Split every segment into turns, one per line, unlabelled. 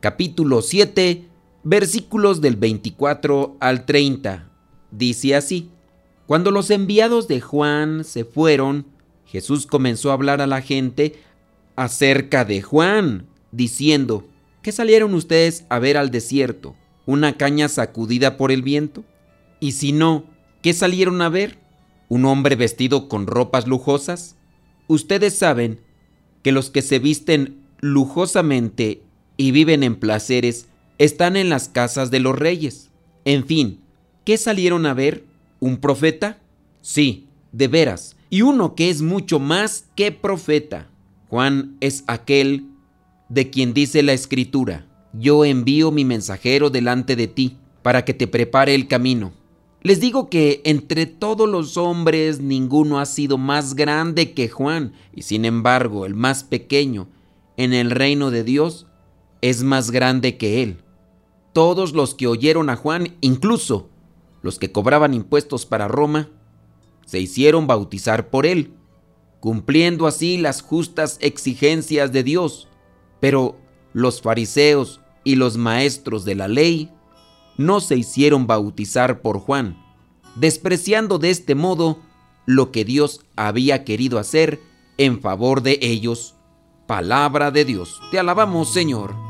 capítulo 7, versículos del 24 al 30. Dice así, Cuando los enviados de Juan se fueron, Jesús comenzó a hablar a la gente acerca de Juan, diciendo, ¿qué salieron ustedes a ver al desierto? ¿Una caña sacudida por el viento? Y si no, ¿qué salieron a ver? ¿Un hombre vestido con ropas lujosas? Ustedes saben que los que se visten lujosamente y viven en placeres están en las casas de los reyes. En fin, ¿qué salieron a ver? ¿Un profeta? Sí, de veras, y uno que es mucho más que profeta. Juan es aquel de quien dice la escritura, yo envío mi mensajero delante de ti para que te prepare el camino. Les digo que entre todos los hombres ninguno ha sido más grande que Juan, y sin embargo el más pequeño en el reino de Dios es más grande que él. Todos los que oyeron a Juan, incluso los que cobraban impuestos para Roma, se hicieron bautizar por él, cumpliendo así las justas exigencias de Dios. Pero los fariseos y los maestros de la ley no se hicieron bautizar por Juan, despreciando de este modo lo que Dios había querido hacer en favor de ellos. Palabra de Dios. Te alabamos, Señor.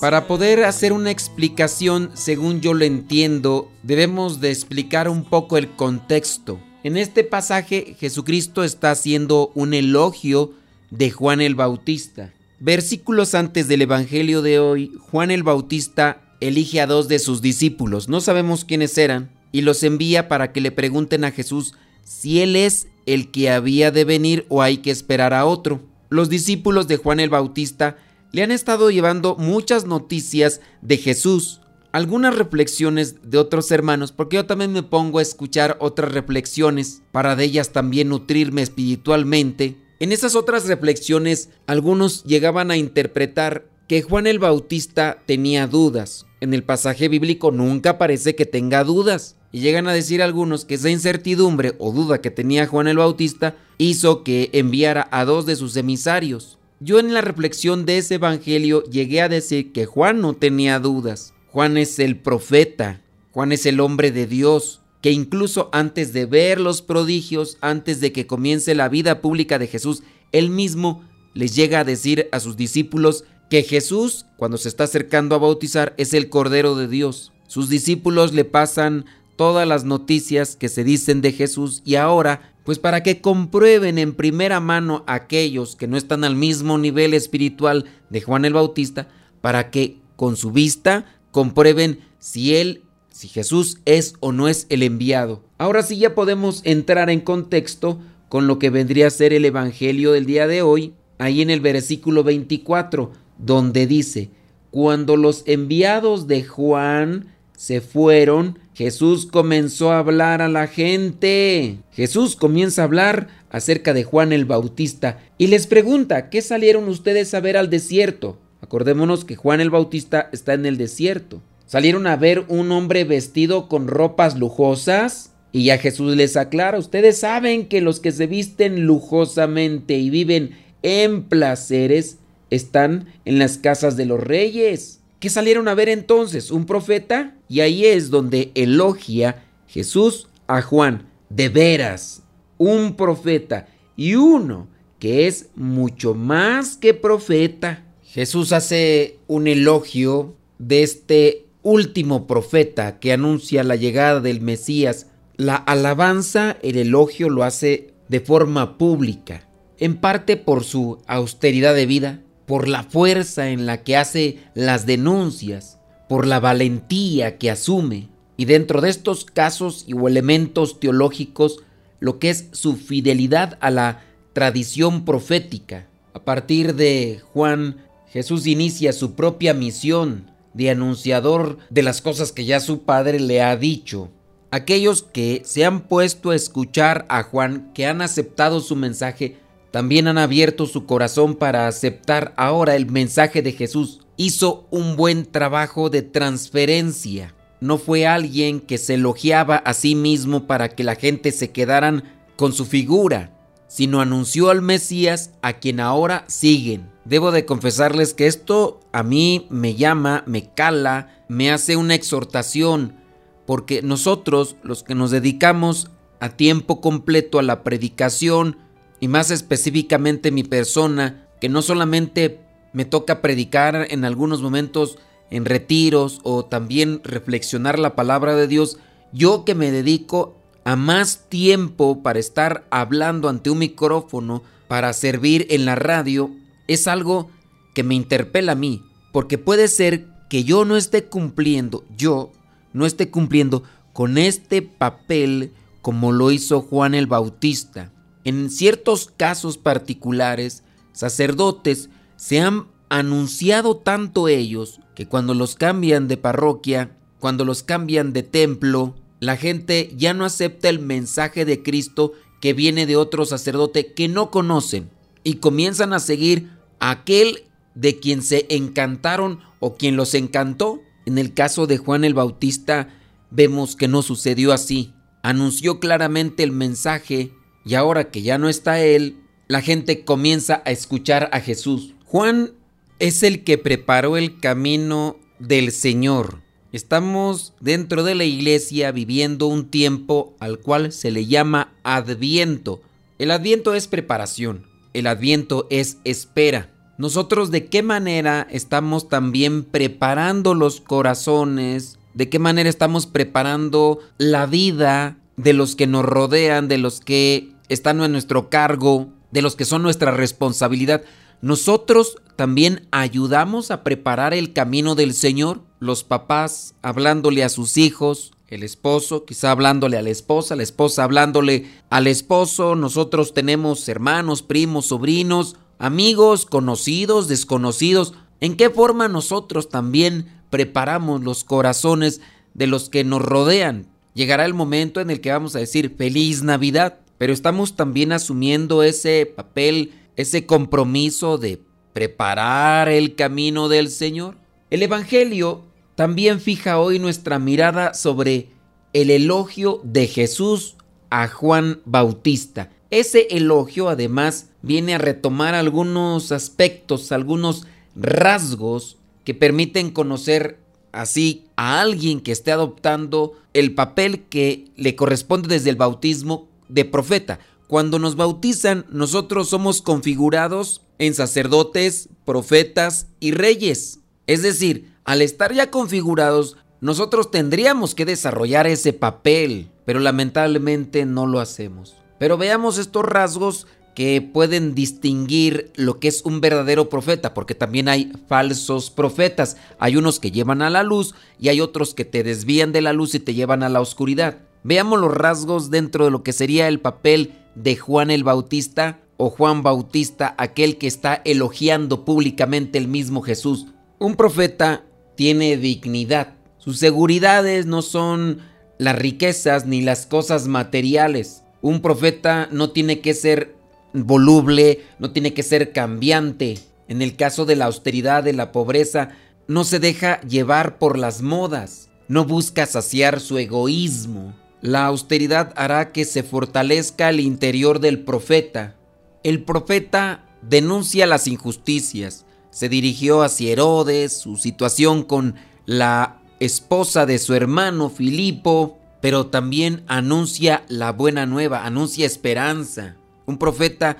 Para poder hacer una explicación, según yo lo entiendo, debemos de explicar un poco el contexto. En este pasaje Jesucristo está haciendo un elogio de Juan el Bautista. Versículos antes del Evangelio de hoy, Juan el Bautista elige a dos de sus discípulos. No sabemos quiénes eran, y los envía para que le pregunten a Jesús si él es el que había de venir o hay que esperar a otro. Los discípulos de Juan el Bautista le han estado llevando muchas noticias de Jesús, algunas reflexiones de otros hermanos, porque yo también me pongo a escuchar otras reflexiones para de ellas también nutrirme espiritualmente. En esas otras reflexiones, algunos llegaban a interpretar que Juan el Bautista tenía dudas. En el pasaje bíblico nunca parece que tenga dudas. Y llegan a decir algunos que esa incertidumbre o duda que tenía Juan el Bautista hizo que enviara a dos de sus emisarios. Yo en la reflexión de ese evangelio llegué a decir que Juan no tenía dudas. Juan es el profeta, Juan es el hombre de Dios, que incluso antes de ver los prodigios, antes de que comience la vida pública de Jesús, él mismo les llega a decir a sus discípulos que Jesús, cuando se está acercando a bautizar, es el Cordero de Dios. Sus discípulos le pasan todas las noticias que se dicen de Jesús y ahora, pues para que comprueben en primera mano aquellos que no están al mismo nivel espiritual de Juan el Bautista, para que con su vista comprueben si él, si Jesús es o no es el enviado. Ahora sí ya podemos entrar en contexto con lo que vendría a ser el Evangelio del día de hoy, ahí en el versículo 24, donde dice, cuando los enviados de Juan se fueron, Jesús comenzó a hablar a la gente. Jesús comienza a hablar acerca de Juan el Bautista y les pregunta, ¿qué salieron ustedes a ver al desierto? Acordémonos que Juan el Bautista está en el desierto. Salieron a ver un hombre vestido con ropas lujosas y ya Jesús les aclara, ustedes saben que los que se visten lujosamente y viven en placeres están en las casas de los reyes. ¿Qué salieron a ver entonces? ¿Un profeta? Y ahí es donde elogia Jesús a Juan. De veras, un profeta y uno que es mucho más que profeta. Jesús hace un elogio de este último profeta que anuncia la llegada del Mesías. La alabanza, el elogio lo hace de forma pública, en parte por su austeridad de vida, por la fuerza en la que hace las denuncias, por la valentía que asume, y dentro de estos casos y o elementos teológicos, lo que es su fidelidad a la tradición profética. A partir de Juan, Jesús inicia su propia misión de anunciador de las cosas que ya su padre le ha dicho. Aquellos que se han puesto a escuchar a Juan, que han aceptado su mensaje, también han abierto su corazón para aceptar ahora el mensaje de Jesús. Hizo un buen trabajo de transferencia. No fue alguien que se elogiaba a sí mismo para que la gente se quedaran con su figura, sino anunció al Mesías a quien ahora siguen. Debo de confesarles que esto a mí me llama, me cala, me hace una exhortación, porque nosotros, los que nos dedicamos a tiempo completo a la predicación, y más específicamente mi persona, que no solamente me toca predicar en algunos momentos en retiros o también reflexionar la palabra de Dios, yo que me dedico a más tiempo para estar hablando ante un micrófono, para servir en la radio, es algo que me interpela a mí, porque puede ser que yo no esté cumpliendo, yo no esté cumpliendo con este papel como lo hizo Juan el Bautista. En ciertos casos particulares, sacerdotes se han anunciado tanto ellos que cuando los cambian de parroquia, cuando los cambian de templo, la gente ya no acepta el mensaje de Cristo que viene de otro sacerdote que no conocen y comienzan a seguir a aquel de quien se encantaron o quien los encantó. En el caso de Juan el Bautista vemos que no sucedió así. Anunció claramente el mensaje y ahora que ya no está Él, la gente comienza a escuchar a Jesús. Juan es el que preparó el camino del Señor. Estamos dentro de la iglesia viviendo un tiempo al cual se le llama adviento. El adviento es preparación, el adviento es espera. Nosotros de qué manera estamos también preparando los corazones, de qué manera estamos preparando la vida de los que nos rodean, de los que están a nuestro cargo, de los que son nuestra responsabilidad. Nosotros también ayudamos a preparar el camino del Señor, los papás hablándole a sus hijos, el esposo quizá hablándole a la esposa, la esposa hablándole al esposo, nosotros tenemos hermanos, primos, sobrinos, amigos, conocidos, desconocidos. ¿En qué forma nosotros también preparamos los corazones de los que nos rodean? Llegará el momento en el que vamos a decir feliz Navidad, pero estamos también asumiendo ese papel, ese compromiso de preparar el camino del Señor. El Evangelio también fija hoy nuestra mirada sobre el elogio de Jesús a Juan Bautista. Ese elogio además viene a retomar algunos aspectos, algunos rasgos que permiten conocer así a alguien que esté adoptando el papel que le corresponde desde el bautismo de profeta. Cuando nos bautizan, nosotros somos configurados en sacerdotes, profetas y reyes. Es decir, al estar ya configurados, nosotros tendríamos que desarrollar ese papel, pero lamentablemente no lo hacemos. Pero veamos estos rasgos que pueden distinguir lo que es un verdadero profeta, porque también hay falsos profetas. Hay unos que llevan a la luz y hay otros que te desvían de la luz y te llevan a la oscuridad. Veamos los rasgos dentro de lo que sería el papel de Juan el Bautista o Juan Bautista, aquel que está elogiando públicamente el mismo Jesús. Un profeta tiene dignidad. Sus seguridades no son las riquezas ni las cosas materiales. Un profeta no tiene que ser voluble, no tiene que ser cambiante. En el caso de la austeridad, de la pobreza, no se deja llevar por las modas, no busca saciar su egoísmo. La austeridad hará que se fortalezca el interior del profeta. El profeta denuncia las injusticias, se dirigió hacia Herodes, su situación con la esposa de su hermano Filipo, pero también anuncia la buena nueva, anuncia esperanza. Un profeta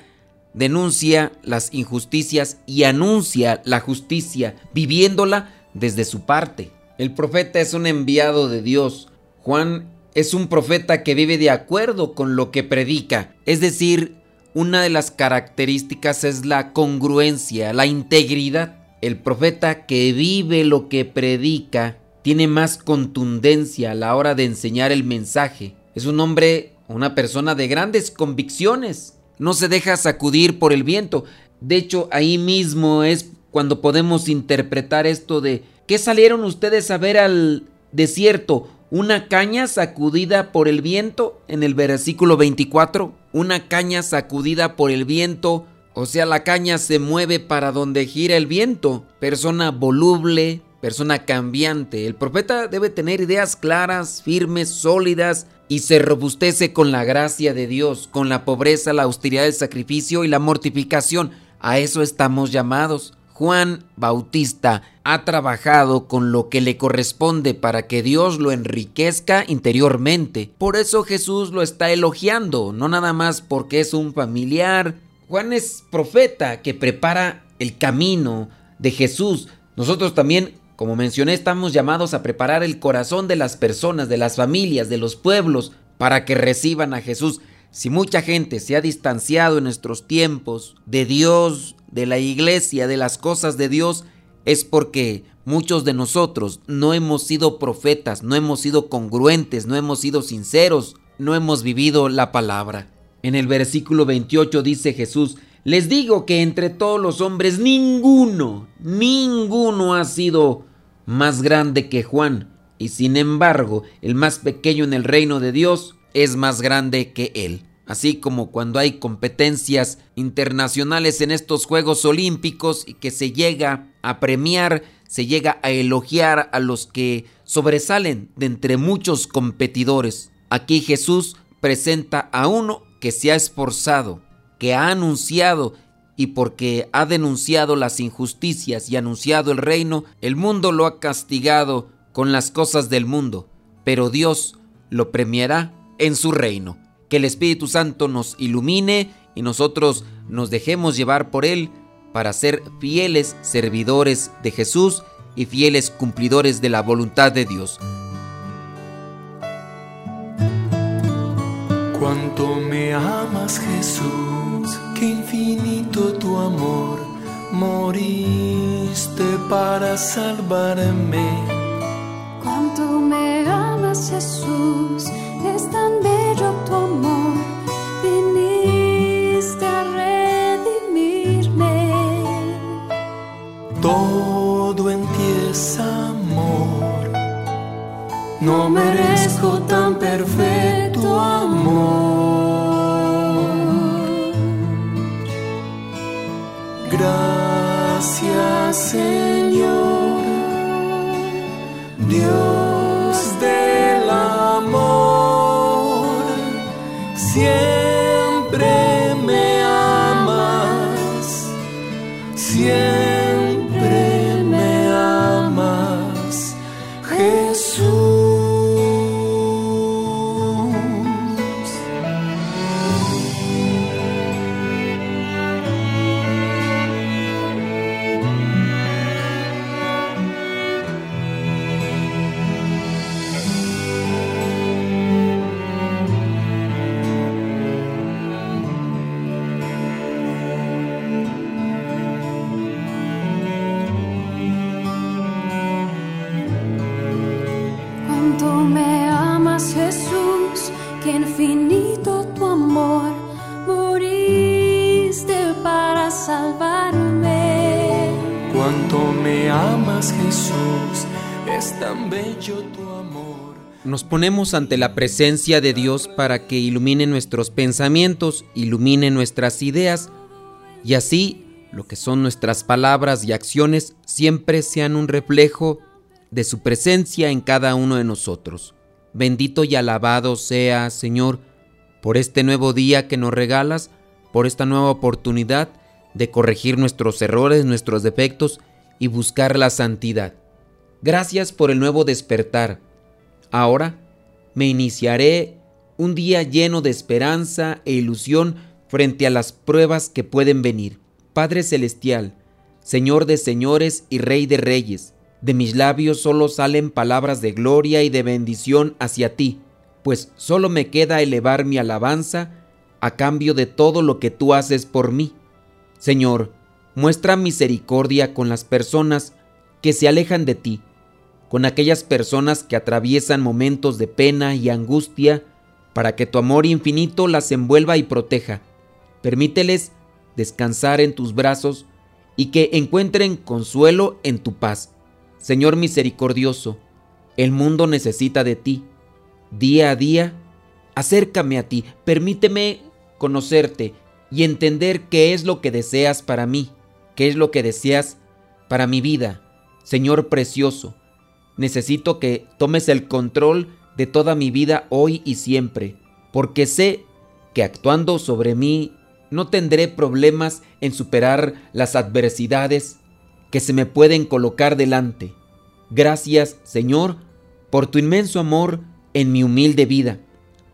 denuncia las injusticias y anuncia la justicia, viviéndola desde su parte. El profeta es un enviado de Dios. Juan es un profeta que vive de acuerdo con lo que predica, es decir, una de las características es la congruencia, la integridad. El profeta que vive lo que predica tiene más contundencia a la hora de enseñar el mensaje. Es un hombre, una persona de grandes convicciones. No se deja sacudir por el viento. De hecho, ahí mismo es cuando podemos interpretar esto de ¿qué salieron ustedes a ver al desierto? ¿Una caña sacudida por el viento? En el versículo 24 una caña sacudida por el viento, o sea, la caña se mueve para donde gira el viento. Persona voluble, persona cambiante. El profeta debe tener ideas claras, firmes, sólidas y se robustece con la gracia de Dios, con la pobreza, la austeridad del sacrificio y la mortificación. A eso estamos llamados. Juan Bautista ha trabajado con lo que le corresponde para que Dios lo enriquezca interiormente. Por eso Jesús lo está elogiando, no nada más porque es un familiar. Juan es profeta que prepara el camino de Jesús. Nosotros también, como mencioné, estamos llamados a preparar el corazón de las personas, de las familias, de los pueblos, para que reciban a Jesús. Si mucha gente se ha distanciado en nuestros tiempos de Dios, de la iglesia, de las cosas de Dios, es porque muchos de nosotros no hemos sido profetas, no hemos sido congruentes, no hemos sido sinceros, no hemos vivido la palabra. En el versículo 28 dice Jesús, les digo que entre todos los hombres ninguno, ninguno ha sido más grande que Juan, y sin embargo el más pequeño en el reino de Dios es más grande que él así como cuando hay competencias internacionales en estos Juegos Olímpicos y que se llega a premiar, se llega a elogiar a los que sobresalen de entre muchos competidores. Aquí Jesús presenta a uno que se ha esforzado, que ha anunciado y porque ha denunciado las injusticias y anunciado el reino, el mundo lo ha castigado con las cosas del mundo, pero Dios lo premiará en su reino que el Espíritu Santo nos ilumine y nosotros nos dejemos llevar por Él para ser fieles servidores de Jesús y fieles cumplidores de la voluntad de Dios.
Cuánto me amas Jesús, qué infinito tu amor, moriste para salvarme.
Cuánto me amas Jesús, es tan bello tu amor, viniste a redimirme.
Todo en ti es amor, no merezco tan perfecto amor. Gracias Señor, Dios bello tu amor.
Nos ponemos ante la presencia de Dios para que ilumine nuestros pensamientos, ilumine nuestras ideas y así lo que son nuestras palabras y acciones, siempre sean un reflejo de su presencia en cada uno de nosotros. Bendito y alabado sea, Señor, por este nuevo día que nos regalas, por esta nueva oportunidad de corregir nuestros errores, nuestros defectos y buscar la santidad. Gracias por el nuevo despertar. Ahora me iniciaré un día lleno de esperanza e ilusión frente a las pruebas que pueden venir. Padre Celestial, Señor de señores y Rey de reyes, de mis labios solo salen palabras de gloria y de bendición hacia ti, pues solo me queda elevar mi alabanza a cambio de todo lo que tú haces por mí. Señor, muestra misericordia con las personas que se alejan de ti, con aquellas personas que atraviesan momentos de pena y angustia, para que tu amor infinito las envuelva y proteja. Permíteles descansar en tus brazos y que encuentren consuelo en tu paz. Señor misericordioso, el mundo necesita de ti. Día a día, acércame a ti, permíteme conocerte y entender qué es lo que deseas para mí, qué es lo que deseas para mi vida. Señor precioso, necesito que tomes el control de toda mi vida hoy y siempre, porque sé que actuando sobre mí no tendré problemas en superar las adversidades que se me pueden colocar delante. Gracias, Señor, por tu inmenso amor en mi humilde vida,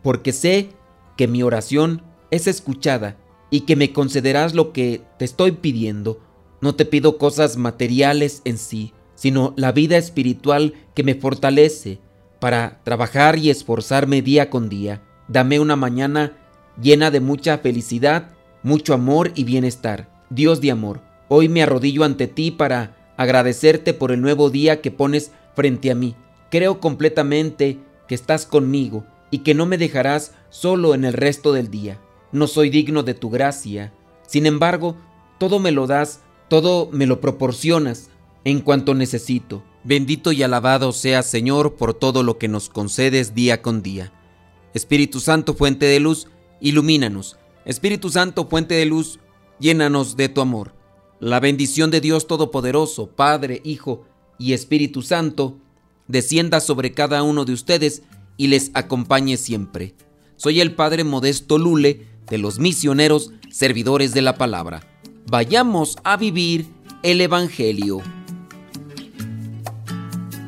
porque sé que mi oración es escuchada y que me concederás lo que te estoy pidiendo. No te pido cosas materiales en sí, sino la vida espiritual que me fortalece para trabajar y esforzarme día con día. Dame una mañana llena de mucha felicidad, mucho amor y bienestar. Dios de amor, hoy me arrodillo ante ti para agradecerte por el nuevo día que pones frente a mí. Creo completamente que estás conmigo y que no me dejarás solo en el resto del día. No soy digno de tu gracia. Sin embargo, todo me lo das, todo me lo proporcionas en cuanto necesito. Bendito y alabado sea Señor por todo lo que nos concedes día con día. Espíritu Santo, fuente de luz, ilumínanos. Espíritu Santo, fuente de luz, llénanos de tu amor. La bendición de Dios Todopoderoso, Padre, Hijo y Espíritu Santo, descienda sobre cada uno de ustedes y les acompañe siempre. Soy el Padre Modesto Lule de los misioneros servidores de la palabra. Vayamos a vivir el Evangelio.